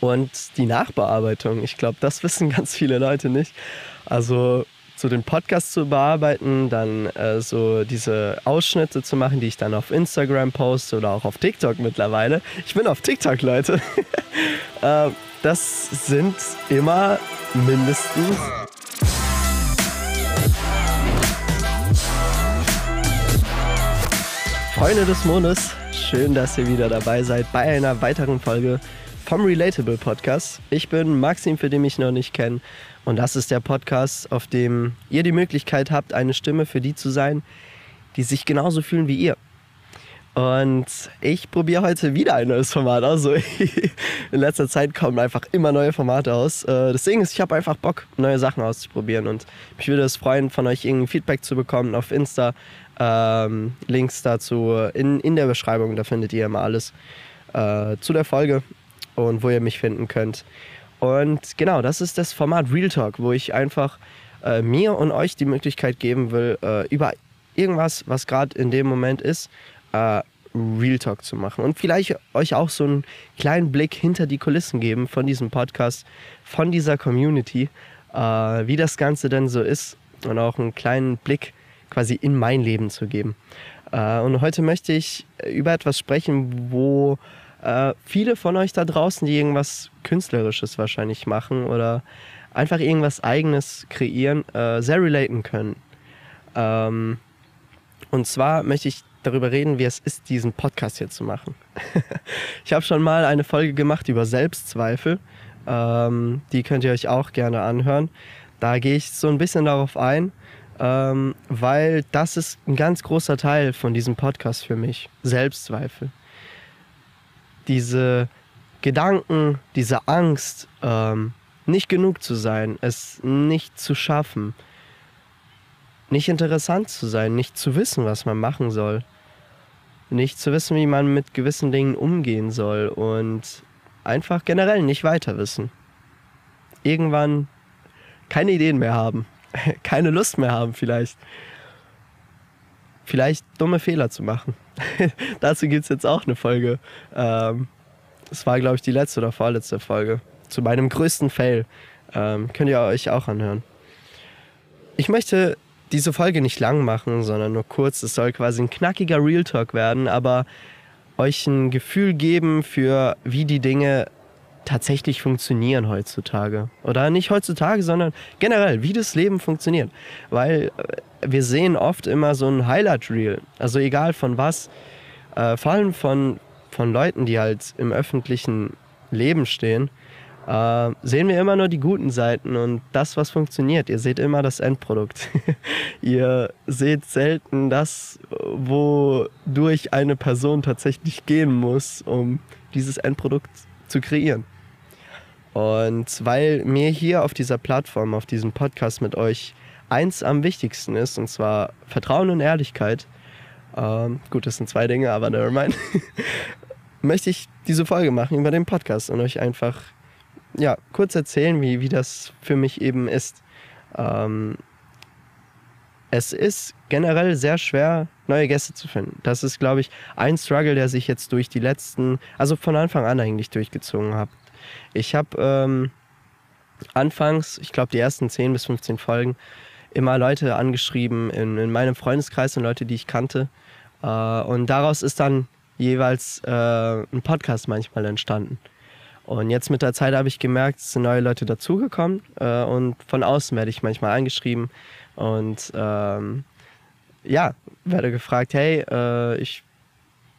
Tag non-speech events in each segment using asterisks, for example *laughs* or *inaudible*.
und die Nachbearbeitung. Ich glaube, das wissen *laughs* ganz viele Leute nicht. Also so den Podcast zu bearbeiten, dann äh, so diese Ausschnitte zu machen, die ich dann auf Instagram poste oder auch auf TikTok mittlerweile. Ich bin auf TikTok, Leute. *laughs* äh, das sind immer mindestens Freunde des Mondes, schön, dass ihr wieder dabei seid bei einer weiteren Folge vom Relatable Podcast. Ich bin Maxim, für den ich noch nicht kenne. Und das ist der Podcast, auf dem ihr die Möglichkeit habt, eine Stimme für die zu sein, die sich genauso fühlen wie ihr. Und ich probiere heute wieder ein neues Format aus. Also *laughs* in letzter Zeit kommen einfach immer neue Formate aus. Äh, deswegen ist, ich habe einfach Bock, neue Sachen auszuprobieren. Und mich würde es freuen, von euch irgendwie Feedback zu bekommen auf Insta. Ähm, Links dazu in, in der Beschreibung, da findet ihr immer alles äh, zu der Folge und wo ihr mich finden könnt. Und genau, das ist das Format Real Talk, wo ich einfach äh, mir und euch die Möglichkeit geben will, äh, über irgendwas, was gerade in dem Moment ist, äh, Real Talk zu machen. Und vielleicht euch auch so einen kleinen Blick hinter die Kulissen geben von diesem Podcast, von dieser Community, äh, wie das Ganze denn so ist und auch einen kleinen Blick quasi in mein Leben zu geben. Äh, und heute möchte ich über etwas sprechen, wo äh, viele von euch da draußen, die irgendwas Künstlerisches wahrscheinlich machen oder einfach irgendwas Eigenes kreieren, äh, sehr relaten können. Ähm, und zwar möchte ich darüber reden, wie es ist, diesen Podcast hier zu machen. *laughs* ich habe schon mal eine Folge gemacht über Selbstzweifel. Ähm, die könnt ihr euch auch gerne anhören. Da gehe ich so ein bisschen darauf ein, ähm, weil das ist ein ganz großer Teil von diesem Podcast für mich. Selbstzweifel. Diese Gedanken, diese Angst, ähm, nicht genug zu sein, es nicht zu schaffen, nicht interessant zu sein, nicht zu wissen, was man machen soll, nicht zu wissen, wie man mit gewissen Dingen umgehen soll und einfach generell nicht weiter wissen. Irgendwann keine Ideen mehr haben. *laughs* keine Lust mehr haben vielleicht. Vielleicht dumme Fehler zu machen. *laughs* Dazu gibt es jetzt auch eine Folge. Ähm, das war, glaube ich, die letzte oder vorletzte Folge. Zu meinem größten Fail. Ähm, könnt ihr euch auch anhören. Ich möchte diese Folge nicht lang machen, sondern nur kurz. Es soll quasi ein knackiger Real Talk werden, aber euch ein Gefühl geben für, wie die Dinge tatsächlich funktionieren heutzutage. Oder nicht heutzutage, sondern generell, wie das Leben funktioniert. Weil äh, wir sehen oft immer so ein Highlight-Reel. Also egal von was. Äh, vor allem von, von Leuten, die halt im öffentlichen Leben stehen, äh, sehen wir immer nur die guten Seiten und das, was funktioniert. Ihr seht immer das Endprodukt. *laughs* Ihr seht selten das, wodurch eine Person tatsächlich gehen muss, um dieses Endprodukt zu kreieren. Und weil mir hier auf dieser Plattform, auf diesem Podcast mit euch eins am wichtigsten ist, und zwar Vertrauen und Ehrlichkeit, ähm, gut, das sind zwei Dinge, aber never mind, *laughs* möchte ich diese Folge machen über den Podcast und euch einfach ja, kurz erzählen, wie, wie das für mich eben ist. Ähm, es ist generell sehr schwer, neue Gäste zu finden. Das ist, glaube ich, ein Struggle, der sich jetzt durch die letzten, also von Anfang an eigentlich durchgezogen hat. Ich habe ähm, anfangs, ich glaube die ersten 10 bis 15 Folgen, immer Leute angeschrieben in, in meinem Freundeskreis und Leute, die ich kannte. Äh, und daraus ist dann jeweils äh, ein Podcast manchmal entstanden. Und jetzt mit der Zeit habe ich gemerkt, es sind neue Leute dazugekommen äh, und von außen werde ich manchmal angeschrieben und ähm, ja, werde gefragt, hey, äh, ich,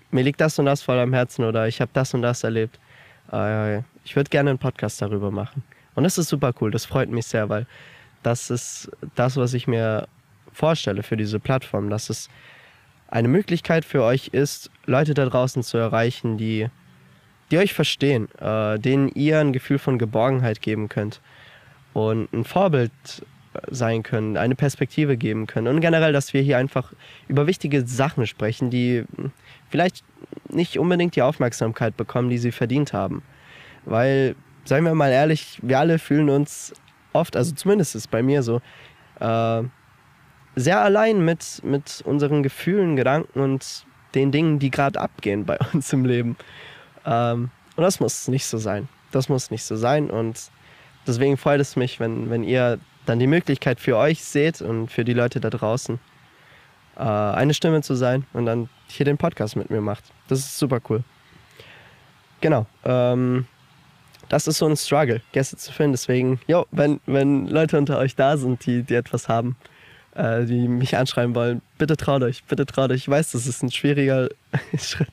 mir liegt das und das voll am Herzen oder ich habe das und das erlebt. Äh, ich würde gerne einen Podcast darüber machen. Und das ist super cool, das freut mich sehr, weil das ist das, was ich mir vorstelle für diese Plattform, dass es eine Möglichkeit für euch ist, Leute da draußen zu erreichen, die, die euch verstehen, äh, denen ihr ein Gefühl von Geborgenheit geben könnt. Und ein Vorbild sein können, eine Perspektive geben können und generell, dass wir hier einfach über wichtige Sachen sprechen, die vielleicht nicht unbedingt die Aufmerksamkeit bekommen, die sie verdient haben. Weil, seien wir mal ehrlich, wir alle fühlen uns oft, also zumindest ist bei mir so, äh, sehr allein mit, mit unseren Gefühlen, Gedanken und den Dingen, die gerade abgehen bei *laughs* uns im Leben. Ähm, und das muss nicht so sein. das muss nicht so sein. Und deswegen freut es mich, wenn, wenn ihr dann die Möglichkeit für euch seht und für die Leute da draußen, äh, eine Stimme zu sein und dann hier den Podcast mit mir macht. Das ist super cool. Genau. Ähm, das ist so ein Struggle, Gäste zu finden. Deswegen, jo, wenn, wenn Leute unter euch da sind, die, die etwas haben, äh, die mich anschreiben wollen, bitte traut euch, bitte traut euch. Ich weiß, das ist ein schwieriger *laughs* Schritt,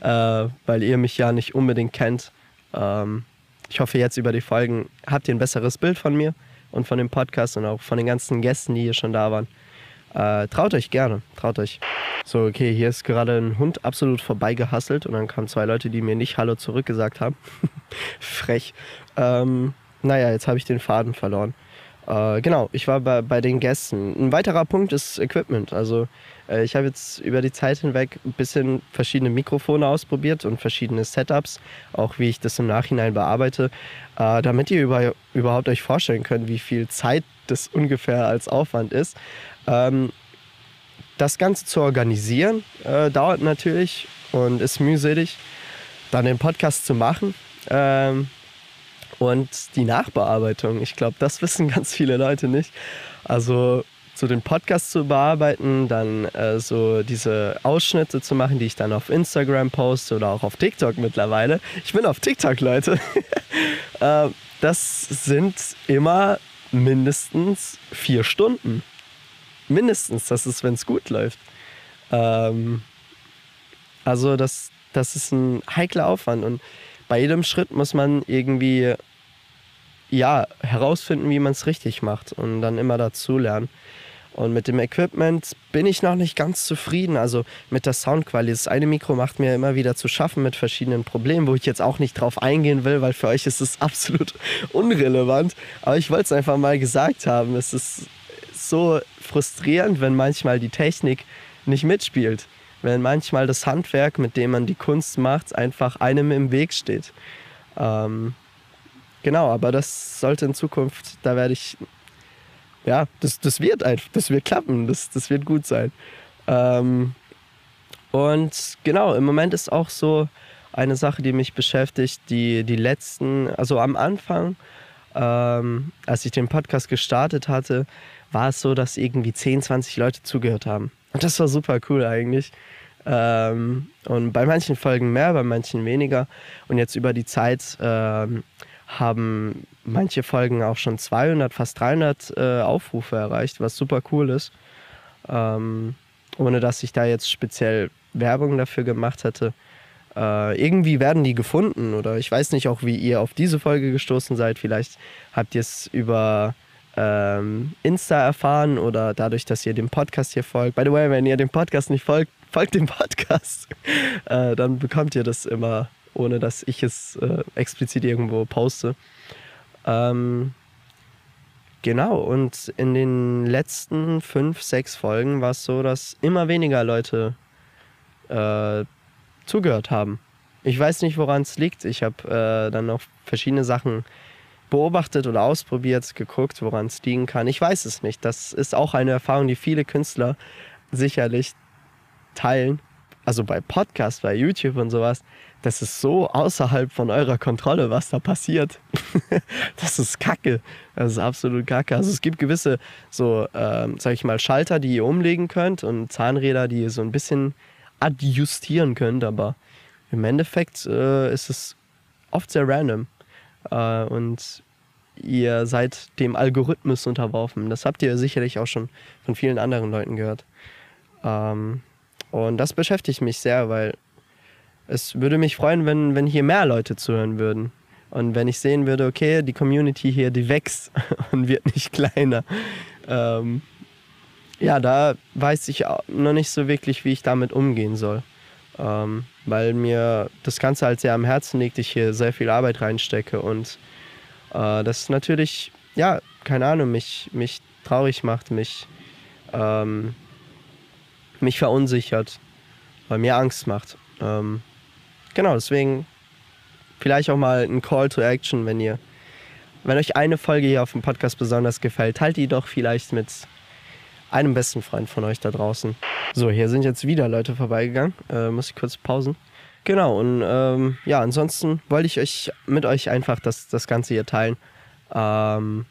äh, weil ihr mich ja nicht unbedingt kennt. Ähm, ich hoffe, jetzt über die Folgen habt ihr ein besseres Bild von mir und von dem Podcast und auch von den ganzen Gästen, die hier schon da waren. Äh, traut euch gerne, traut euch. So, okay, hier ist gerade ein Hund absolut vorbeigehasselt und dann kamen zwei Leute, die mir nicht Hallo zurückgesagt haben. *laughs* Frech. Ähm, naja, jetzt habe ich den Faden verloren. Äh, genau, ich war bei, bei den Gästen. Ein weiterer Punkt ist Equipment. Also äh, ich habe jetzt über die Zeit hinweg ein bisschen verschiedene Mikrofone ausprobiert und verschiedene Setups, auch wie ich das im Nachhinein bearbeite, äh, damit ihr über, überhaupt euch vorstellen könnt, wie viel Zeit das ungefähr als Aufwand ist. Ähm, das Ganze zu organisieren äh, dauert natürlich und ist mühselig. Dann den Podcast zu machen ähm, und die Nachbearbeitung. Ich glaube, das wissen ganz viele Leute nicht. Also so den Podcast zu bearbeiten, dann äh, so diese Ausschnitte zu machen, die ich dann auf Instagram poste oder auch auf TikTok mittlerweile. Ich bin auf TikTok, Leute. *laughs* äh, das sind immer mindestens vier Stunden. Mindestens, das ist, wenn es gut läuft. Ähm, also das, das ist ein heikler Aufwand und bei jedem Schritt muss man irgendwie ja, herausfinden, wie man es richtig macht und dann immer dazulernen. Und mit dem Equipment bin ich noch nicht ganz zufrieden. Also mit der Soundqualität. Das eine Mikro macht mir immer wieder zu schaffen mit verschiedenen Problemen, wo ich jetzt auch nicht drauf eingehen will, weil für euch ist es absolut *laughs* unrelevant. Aber ich wollte es einfach mal gesagt haben. Es ist so frustrierend, wenn manchmal die Technik nicht mitspielt. Wenn manchmal das Handwerk, mit dem man die Kunst macht, einfach einem im Weg steht. Ähm, genau, aber das sollte in Zukunft, da werde ich ja, das, das wird einfach, das wird klappen, das, das wird gut sein. Ähm, und genau, im Moment ist auch so eine Sache, die mich beschäftigt, die, die letzten, also am Anfang, ähm, als ich den Podcast gestartet hatte, war es so, dass irgendwie 10, 20 Leute zugehört haben. Und das war super cool eigentlich. Ähm, und bei manchen Folgen mehr, bei manchen weniger. Und jetzt über die Zeit ähm, haben manche Folgen auch schon 200, fast 300 äh, Aufrufe erreicht, was super cool ist. Ähm, ohne dass ich da jetzt speziell Werbung dafür gemacht hätte. Äh, irgendwie werden die gefunden oder ich weiß nicht auch, wie ihr auf diese Folge gestoßen seid. Vielleicht habt ihr es über ähm, Insta erfahren oder dadurch, dass ihr dem Podcast hier folgt. By the way, wenn ihr dem Podcast nicht folgt, folgt dem Podcast. *laughs* äh, dann bekommt ihr das immer ohne dass ich es äh, explizit irgendwo poste. Ähm, genau, und in den letzten fünf, sechs Folgen war es so, dass immer weniger Leute äh, zugehört haben. Ich weiß nicht, woran es liegt. Ich habe äh, dann noch verschiedene Sachen beobachtet oder ausprobiert, geguckt, woran es liegen kann. Ich weiß es nicht. Das ist auch eine Erfahrung, die viele Künstler sicherlich teilen. Also bei Podcasts, bei YouTube und sowas das ist so außerhalb von eurer Kontrolle, was da passiert. *laughs* das ist Kacke. Das ist absolut Kacke. Also es gibt gewisse, so, ähm, sag ich mal, Schalter, die ihr umlegen könnt und Zahnräder, die ihr so ein bisschen adjustieren könnt, aber im Endeffekt äh, ist es oft sehr random. Äh, und ihr seid dem Algorithmus unterworfen. Das habt ihr sicherlich auch schon von vielen anderen Leuten gehört. Ähm, und das beschäftigt mich sehr, weil es würde mich freuen, wenn, wenn hier mehr Leute zuhören würden. Und wenn ich sehen würde, okay, die Community hier, die wächst *laughs* und wird nicht kleiner. Ähm, ja, da weiß ich noch nicht so wirklich, wie ich damit umgehen soll. Ähm, weil mir das Ganze halt sehr am Herzen liegt, ich hier sehr viel Arbeit reinstecke und äh, das natürlich, ja, keine Ahnung, mich, mich traurig macht, mich, ähm, mich verunsichert, weil mir Angst macht. Ähm, genau, deswegen vielleicht auch mal ein Call to Action, wenn ihr, wenn euch eine Folge hier auf dem Podcast besonders gefällt, teilt die doch vielleicht mit einem besten Freund von euch da draußen. So, hier sind jetzt wieder Leute vorbeigegangen. Äh, muss ich kurz pausen. Genau, und ähm, ja, ansonsten wollte ich euch mit euch einfach das, das Ganze hier teilen. Ähm,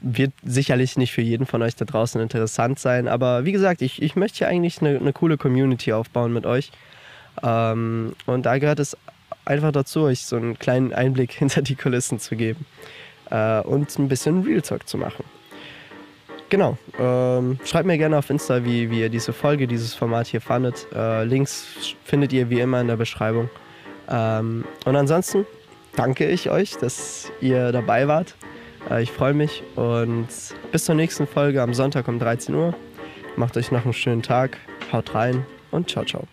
wird sicherlich nicht für jeden von euch da draußen interessant sein, aber wie gesagt, ich, ich möchte hier eigentlich eine, eine coole Community aufbauen mit euch. Ähm, und da gehört es einfach dazu, euch so einen kleinen Einblick *laughs* hinter die Kulissen zu geben äh, und ein bisschen Real Talk zu machen. Genau. Ähm, schreibt mir gerne auf Insta, wie, wie ihr diese Folge, dieses Format hier fandet. Äh, Links findet ihr wie immer in der Beschreibung. Ähm, und ansonsten danke ich euch, dass ihr dabei wart. Äh, ich freue mich und bis zur nächsten Folge am Sonntag um 13 Uhr. Macht euch noch einen schönen Tag, haut rein und ciao, ciao.